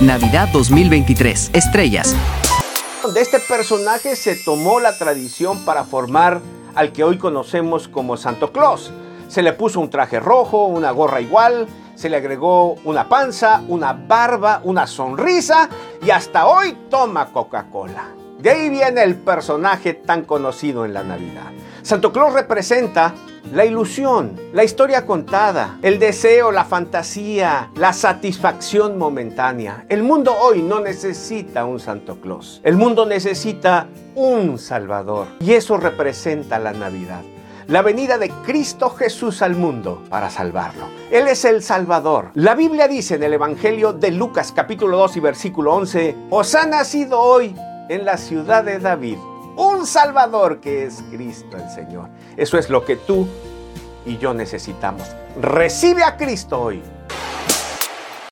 Navidad 2023. Estrellas. De este personaje se tomó la tradición para formar al que hoy conocemos como Santo Claus. Se le puso un traje rojo, una gorra igual, se le agregó una panza, una barba, una sonrisa y hasta hoy toma Coca-Cola. De ahí viene el personaje tan conocido en la Navidad. Santo Claus representa la ilusión, la historia contada, el deseo, la fantasía, la satisfacción momentánea. El mundo hoy no necesita un Santo Claus. El mundo necesita un Salvador. Y eso representa la Navidad. La venida de Cristo Jesús al mundo para salvarlo. Él es el Salvador. La Biblia dice en el Evangelio de Lucas capítulo 2 y versículo 11, os ha nacido hoy en la ciudad de David un Salvador que es Cristo el Señor. Eso es lo que tú y yo necesitamos. Recibe a Cristo hoy